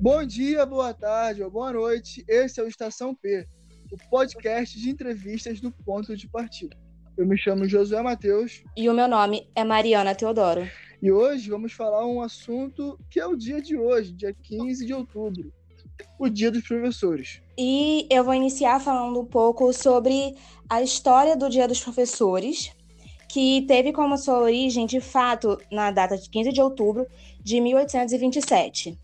Bom dia, boa tarde ou boa noite. Esse é o Estação P, o podcast de entrevistas do Ponto de Partida. Eu me chamo Josué Matheus. E o meu nome é Mariana Teodoro. E hoje vamos falar um assunto que é o dia de hoje, dia 15 de outubro, o Dia dos Professores. E eu vou iniciar falando um pouco sobre a história do Dia dos Professores, que teve como sua origem, de fato, na data de 15 de outubro de 1827,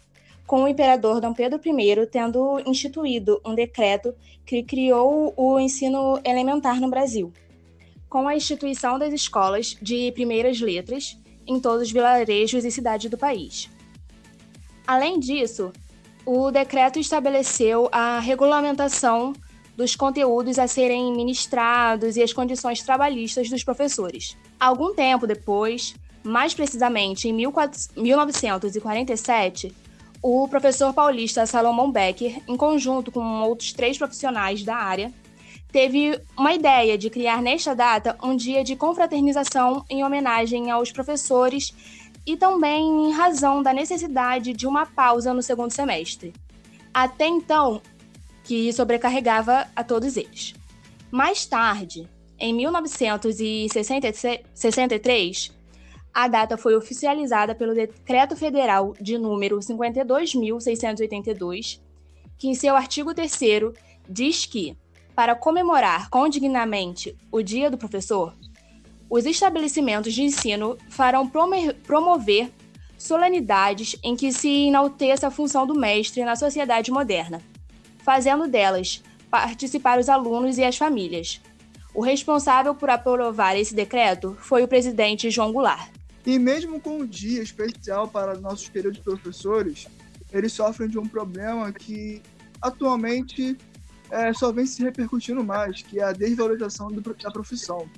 com o imperador Dom Pedro I tendo instituído um decreto que criou o ensino elementar no Brasil, com a instituição das escolas de primeiras letras em todos os vilarejos e cidades do país. Além disso, o decreto estabeleceu a regulamentação dos conteúdos a serem ministrados e as condições trabalhistas dos professores. Algum tempo depois, mais precisamente em 1947, o professor paulista Salomão Becker, em conjunto com outros três profissionais da área, teve uma ideia de criar nesta data um dia de confraternização em homenagem aos professores e também em razão da necessidade de uma pausa no segundo semestre. Até então, que sobrecarregava a todos eles. Mais tarde, em 1963, a data foi oficializada pelo Decreto Federal de número 52.682, que em seu artigo 3 diz que, para comemorar condignamente o Dia do Professor, os estabelecimentos de ensino farão promover solenidades em que se enalteça a função do mestre na sociedade moderna fazendo delas participar os alunos e as famílias. O responsável por aprovar esse decreto foi o presidente João Goulart. E mesmo com um dia especial para nossos queridos professores, eles sofrem de um problema que atualmente é, só vem se repercutindo mais, que é a desvalorização do, da profissão.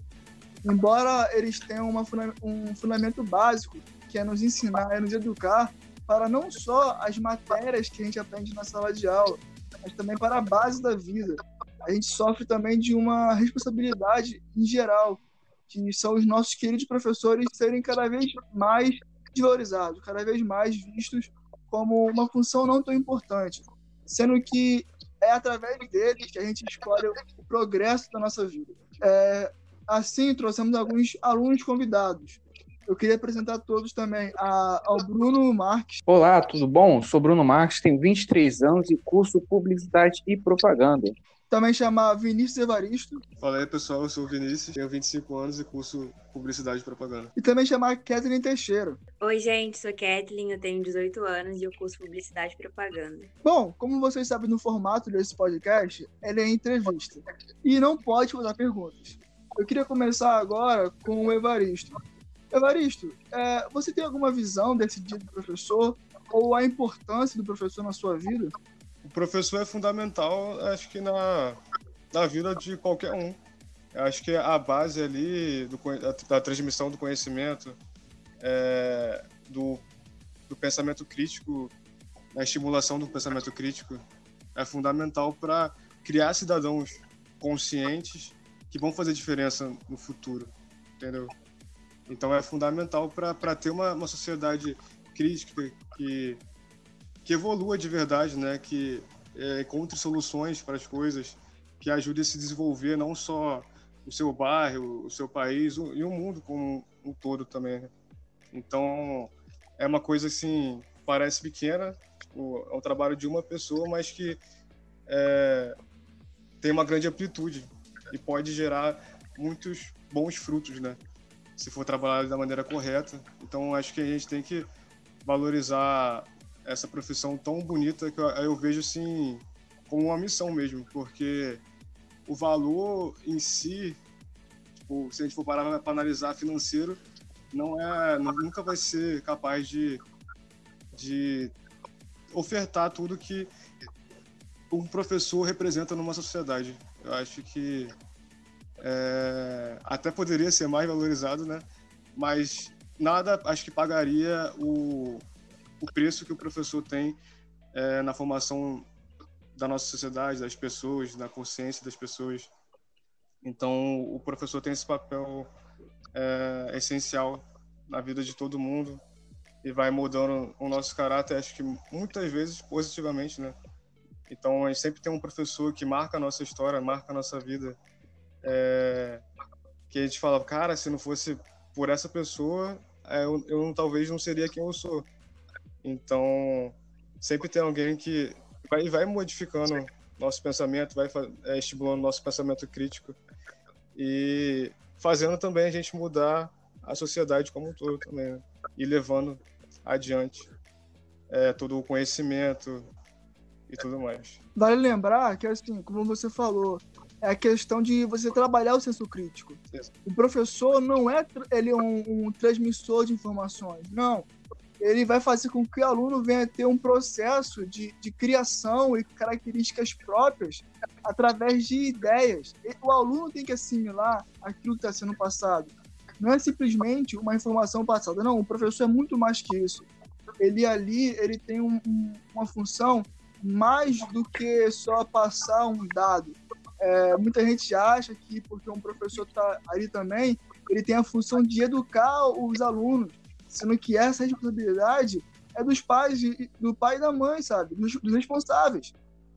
Embora eles tenham uma, um fundamento básico, que é nos ensinar, é nos educar, para não só as matérias que a gente aprende na sala de aula, mas também para a base da vida. A gente sofre também de uma responsabilidade em geral, que são os nossos queridos professores serem cada vez mais valorizados, cada vez mais vistos como uma função não tão importante, sendo que é através deles que a gente escolhe o progresso da nossa vida. É, assim, trouxemos alguns alunos convidados. Eu queria apresentar todos também a, ao Bruno Marques. Olá, tudo bom? Sou Bruno Marques, tenho 23 anos e curso Publicidade e Propaganda. Também chamar Vinícius Evaristo. Fala aí, pessoal, eu sou o Vinícius, tenho 25 anos e curso Publicidade e Propaganda. E também chamar Kathleen Teixeira. Oi, gente, sou Kathleen, eu tenho 18 anos e eu curso Publicidade e Propaganda. Bom, como vocês sabem no formato desse podcast, ele é entrevista. E não pode fazer perguntas. Eu queria começar agora com o Evaristo. Evaristo, é, você tem alguma visão desse dia do professor ou a importância do professor na sua vida? Professor é fundamental, acho que na, na vida de qualquer um. Acho que a base ali do, da transmissão do conhecimento, é, do, do pensamento crítico, a estimulação do pensamento crítico é fundamental para criar cidadãos conscientes que vão fazer diferença no futuro, entendeu? Então é fundamental para ter uma, uma sociedade crítica que, que evolua de verdade, né? que é, encontre soluções para as coisas, que ajude a se desenvolver não só o seu bairro, o seu país o, e o mundo como um todo também. Né? Então é uma coisa assim, parece pequena, tipo, é o trabalho de uma pessoa, mas que é, tem uma grande amplitude e pode gerar muitos bons frutos, né? se for trabalhado da maneira correta. Então, acho que a gente tem que valorizar essa profissão tão bonita que eu, eu vejo assim como uma missão mesmo, porque o valor em si, tipo, se a gente for parar para analisar financeiro, não é, nunca vai ser capaz de, de ofertar tudo que um professor representa numa sociedade. Eu acho que é, até poderia ser mais valorizado, né? Mas nada acho que pagaria o, o preço que o professor tem é, na formação da nossa sociedade, das pessoas, da consciência das pessoas. Então, o professor tem esse papel é, essencial na vida de todo mundo. e vai mudando o nosso caráter, acho que muitas vezes positivamente, né? Então a gente sempre tem um professor que marca a nossa história, marca a nossa vida. É... Que a gente fala, cara, se não fosse por essa pessoa, é, eu, eu talvez não seria quem eu sou. Então sempre tem alguém que vai, vai modificando nosso pensamento, vai é, estimulando nosso pensamento crítico e fazendo também a gente mudar a sociedade como um todo também, né? e levando adiante é, todo o conhecimento e tudo mais. Vale lembrar que, assim, como você falou, é a questão de você trabalhar o senso crítico. O professor não é ele é um, um transmissor de informações, não ele vai fazer com que o aluno venha ter um processo de, de criação e características próprias através de ideias. O aluno tem que assimilar aquilo que está sendo passado. Não é simplesmente uma informação passada, não. O professor é muito mais que isso. Ele ali, ele tem um, um, uma função mais do que só passar um dado. É, muita gente acha que porque um professor está ali também, ele tem a função de educar os alunos sendo que essa responsabilidade é dos pais, do pai e da mãe, sabe? Dos, dos responsáveis.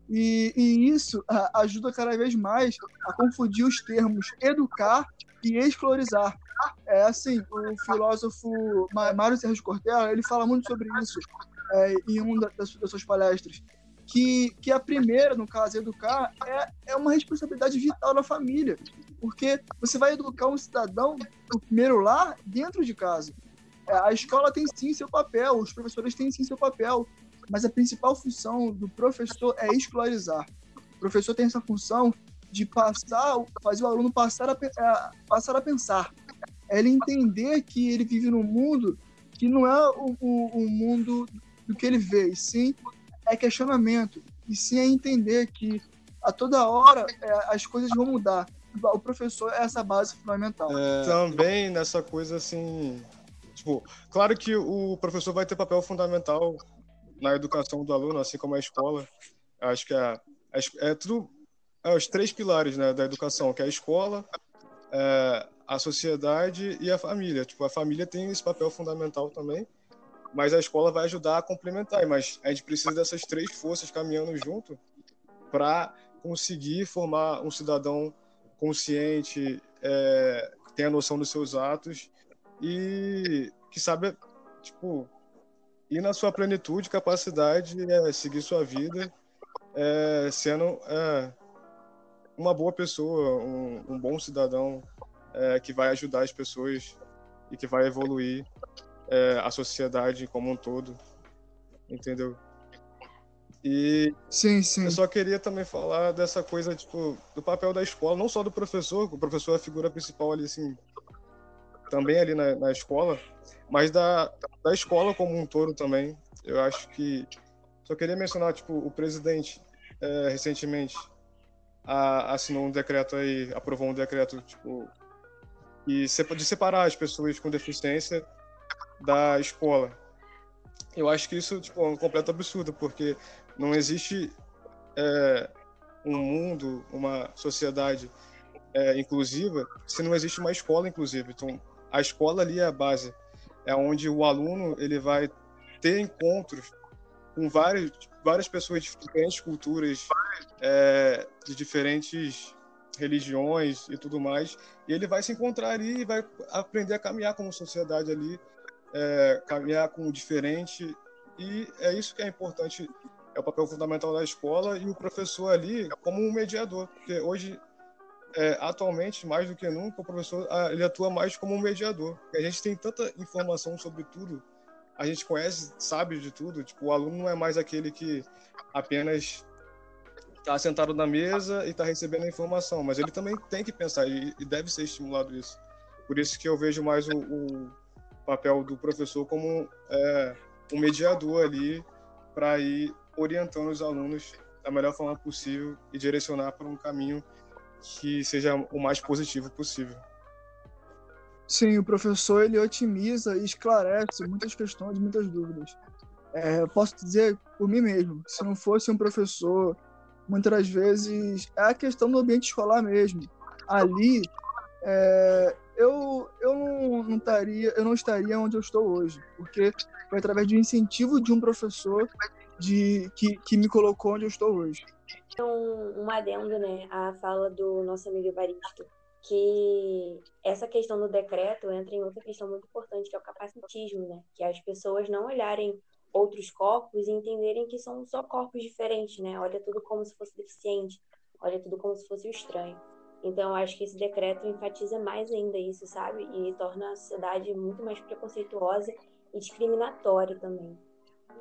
E, e isso a, ajuda cada vez mais a confundir os termos educar e escolarizar. É assim, o filósofo Mário Sérgio Cortella, ele fala muito sobre isso é, em uma das, das suas palestras, que, que a primeira, no caso, educar, é, é uma responsabilidade vital da família, porque você vai educar um cidadão, no primeiro lá, dentro de casa. A escola tem sim seu papel, os professores têm sim seu papel, mas a principal função do professor é escolarizar. O professor tem essa função de passar, fazer o aluno passar a, a, passar a pensar. É ele entender que ele vive num mundo que não é o, o, o mundo do que ele vê, e sim é questionamento, e sim é entender que a toda hora é, as coisas vão mudar. O professor é essa base fundamental. É, também nessa coisa assim Tipo, claro que o professor vai ter papel fundamental na educação do aluno, assim como a escola. Acho que é, é, tudo é os três pilares né, da educação, que é a escola, é, a sociedade e a família. Tipo, a família tem esse papel fundamental também, mas a escola vai ajudar a complementar. Mas a gente precisa dessas três forças caminhando junto para conseguir formar um cidadão consciente, é, que tenha noção dos seus atos e que sabe, tipo, ir na sua plenitude, capacidade, é, seguir sua vida, é, sendo é, uma boa pessoa, um, um bom cidadão é, que vai ajudar as pessoas e que vai evoluir é, a sociedade como um todo, entendeu? E sim, sim. eu só queria também falar dessa coisa, tipo, do papel da escola, não só do professor, o professor é a figura principal ali, assim, também ali na, na escola, mas da, da escola como um todo também. Eu acho que só queria mencionar, tipo, o presidente é, recentemente a, assinou um decreto aí, aprovou um decreto, tipo, e de separar as pessoas com deficiência da escola. Eu acho que isso tipo, é um completo absurdo, porque não existe é, um mundo, uma sociedade é, inclusiva se não existe uma escola inclusiva. Então, a escola ali é a base, é onde o aluno ele vai ter encontros com várias, várias pessoas de diferentes culturas, é, de diferentes religiões e tudo mais, e ele vai se encontrar ali e vai aprender a caminhar como sociedade ali, é, caminhar com o diferente, e é isso que é importante, é o papel fundamental da escola e o professor ali como um mediador, porque hoje é, atualmente, mais do que nunca, o professor ah, ele atua mais como um mediador. A gente tem tanta informação sobre tudo, a gente conhece, sabe de tudo. Tipo, o aluno não é mais aquele que apenas está sentado na mesa e está recebendo a informação, mas ele também tem que pensar e, e, deve ser estimulado isso. Por isso que eu vejo mais o, o papel do professor como é, um mediador ali para ir orientando os alunos da melhor forma possível e direcionar para um caminho que seja o mais positivo possível. Sim, o professor ele otimiza e esclarece muitas questões, muitas dúvidas. É, posso dizer por mim mesmo, se não fosse um professor, muitas vezes é a questão do ambiente escolar mesmo. Ali, é, eu, eu não, não, estaria, eu não estaria onde eu estou hoje, porque foi através do incentivo de um professor de, que, que me colocou onde eu estou hoje. Um, um adendo, né, à fala do nosso amigo Evaristo, que essa questão do decreto entra em outra questão muito importante, que é o capacitismo, né? Que é as pessoas não olharem outros corpos e entenderem que são só corpos diferentes, né? Olha tudo como se fosse deficiente, olha tudo como se fosse o estranho. Então, acho que esse decreto enfatiza mais ainda isso, sabe? E torna a sociedade muito mais preconceituosa e discriminatória também.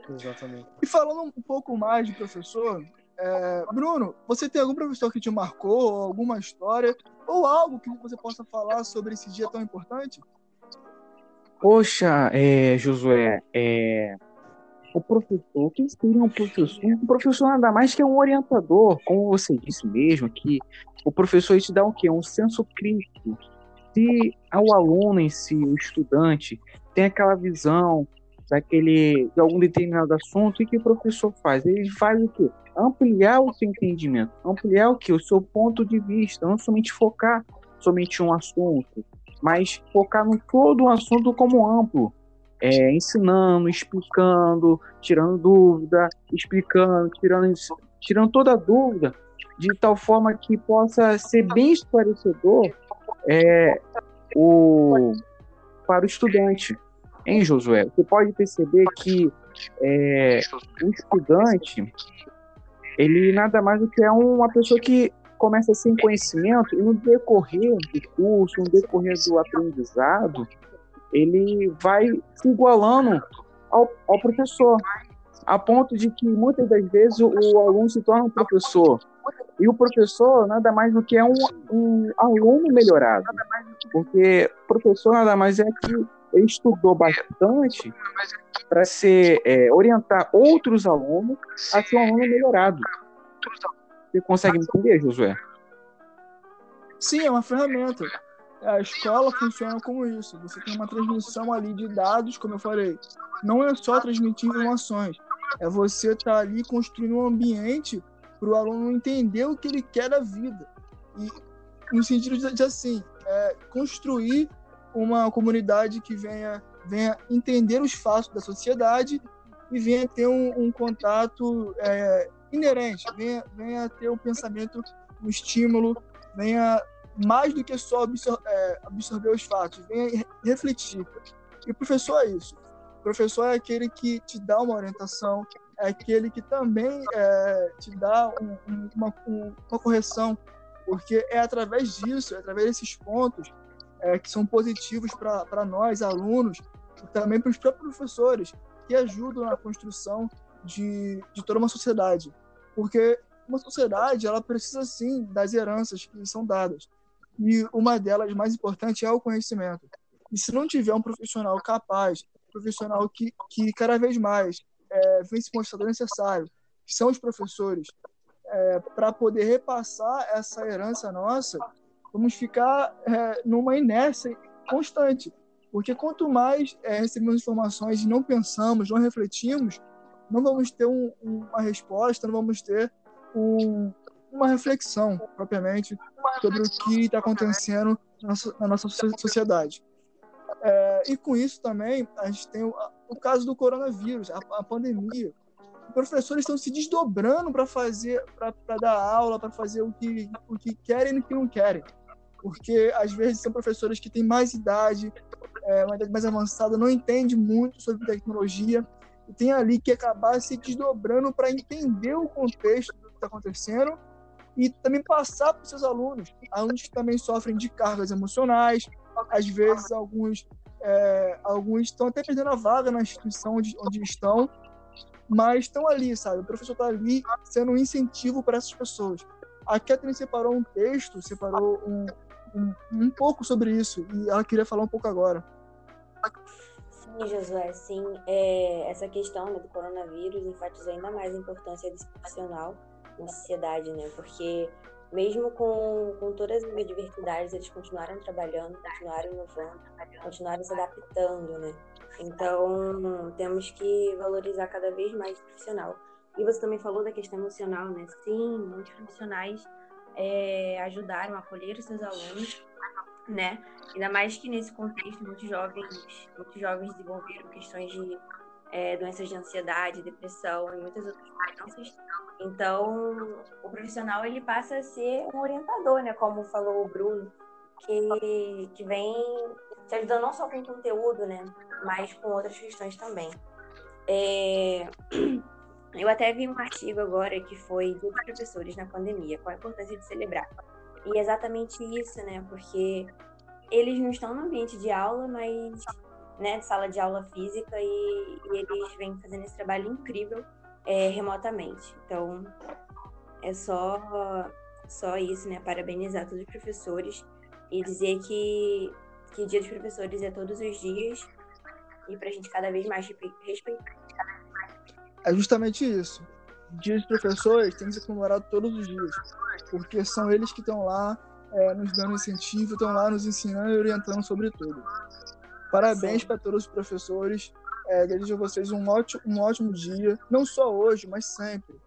Exatamente. E falando um pouco mais de professor, é, Bruno, você tem algum professor que te marcou, ou alguma história, ou algo que você possa falar sobre esse dia tão importante? Poxa, é, Josué, é, o professor, o que seria um professor? Um professor nada mais que é um orientador, como você disse mesmo, que o professor te dá o quê? Um senso crítico. Se o aluno em si, o estudante, tem aquela visão daquele, de algum determinado assunto, o que o professor faz? Ele faz o quê? Ampliar o seu entendimento, ampliar o quê? O seu ponto de vista, não somente focar somente um assunto, mas focar no todo o assunto como amplo é, ensinando, explicando, tirando dúvida, explicando, tirando, tirando toda dúvida, de tal forma que possa ser bem esclarecedor é, o, para o estudante. Em Josué, você pode perceber que é, o estudante, ele nada mais do que é uma pessoa que começa sem conhecimento e no decorrer do curso, no decorrer do aprendizado, ele vai se igualando ao, ao professor, a ponto de que muitas das vezes o, o, aluno se torna um professor. E o professor nada mais do que é um, um aluno melhorado. Porque o professor nada mais é que estudou bastante para ser é, orientar outros alunos a ser um aluno melhorado. Você consegue entender, Josué? Sim, é uma ferramenta a escola funciona como isso. Você tem uma transmissão ali de dados, como eu falei. Não é só transmitir informações, é você estar tá ali construindo um ambiente para o aluno entender o que ele quer da vida. E no sentido de, de assim, é, construir uma comunidade que venha, venha entender os fatos da sociedade e venha ter um, um contato é, inerente, venha, venha ter um pensamento, um estímulo, venha mais do que só absor é, absorver os fatos, venha refletir. E o professor é isso. O professor é aquele que te dá uma orientação, é aquele que também é, te dá um, um, uma, um, uma, correção, porque é através disso, é através desses pontos é, que são positivos para nós, alunos, e também para os próprios professores, que ajudam na construção de, de toda uma sociedade. Porque uma sociedade ela precisa sim das heranças que são dadas e uma delas mais importante é o conhecimento. E se não tiver um profissional capaz, profissional que, que cada vez mais é, vem se mostrando necessário, que são os professores, é, para poder repassar essa herança nossa, vamos ficar é, numa inércia constante. Porque quanto mais é, recebemos informações e não pensamos, não refletimos, não vamos ter um, uma resposta, não vamos ter um, uma reflexão, propriamente, sobre o que está acontecendo na nossa, sociedade. É, e com isso também, a gente tem o, o caso do coronavírus, a, a pandemia. Os professores estão se desdobrando para fazer, para dar aula, para fazer o que, o que querem e o que não querem. Porque, às vezes, são professores que têm mais idade, é, uma idade mais avançada, não entendem muito sobre tecnologia, e tem ali que acabar se desdobrando para entender o contexto do que está acontecendo e também passar para os seus alunos, alunos que também sofrem de cargas emocionais, às vezes alguns é, alguns estão até perdendo a vaga na instituição onde, onde estão, mas estão ali, sabe? O professor está ali sendo um incentivo para essas pessoas. A Catherine separou um texto, separou um, um, um pouco sobre isso, e ela queria falar um pouco agora. Sim, Josué, sim. É, essa questão né, do coronavírus enfatizou ainda mais a importância desse profissional na sociedade, né? Porque mesmo com, com todas as adversidades, eles continuaram trabalhando, continuaram inovando, continuaram se adaptando, né? Então, temos que valorizar cada vez mais o profissional. E você também falou da questão emocional, né? Sim, muitos profissionais é, ajudaram a acolher os seus alunos, né? Ainda mais que nesse contexto, muitos jovens, muitos jovens desenvolveram questões de é, doenças de ansiedade, depressão e muitas outras doenças. Então, o profissional ele passa a ser um orientador, né? Como falou o Bruno, que, que vem te ajudando não só com conteúdo, né? Mas com outras questões também. É... Eu até vi um artigo agora que foi dos professores na pandemia, qual a importância de celebrar. E é exatamente isso, né? Porque eles não estão no ambiente de aula, mas né, de sala de aula física e, e eles vêm fazendo esse trabalho incrível é, remotamente. Então, é só, só isso, né? Parabenizar todos os professores e dizer que, que Dia dos Professores é todos os dias e para a gente cada vez mais respeitar. É justamente isso. Dia dos professores tem que ser comemorado todos os dias, porque são eles que estão lá é, nos dando incentivo, estão lá nos ensinando e orientando sobre tudo. Parabéns para todos os professores. É, desejo a vocês um ótimo, um ótimo dia, não só hoje, mas sempre.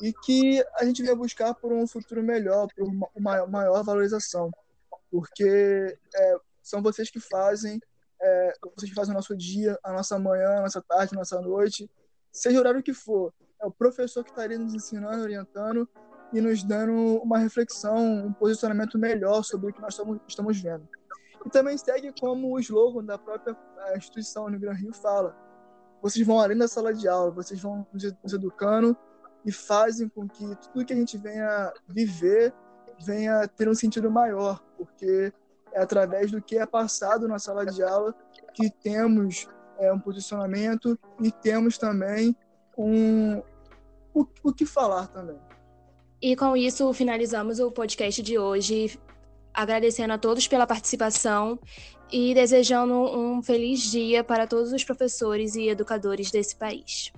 E que a gente venha buscar por um futuro melhor, por uma maior valorização. Porque é, são vocês que fazem, é, vocês que fazem o nosso dia, a nossa manhã, a nossa tarde, a nossa noite, seja o horário que for. É o professor que está nos ensinando, orientando e nos dando uma reflexão, um posicionamento melhor sobre o que nós estamos, estamos vendo. E também segue como o slogan da própria instituição no Gran Rio fala. Vocês vão além da sala de aula, vocês vão nos educando e fazem com que tudo que a gente venha viver venha ter um sentido maior, porque é através do que é passado na sala de aula que temos é, um posicionamento e temos também um o, o que falar também. E com isso finalizamos o podcast de hoje agradecendo a todos pela participação e desejando um feliz dia para todos os professores e educadores desse país.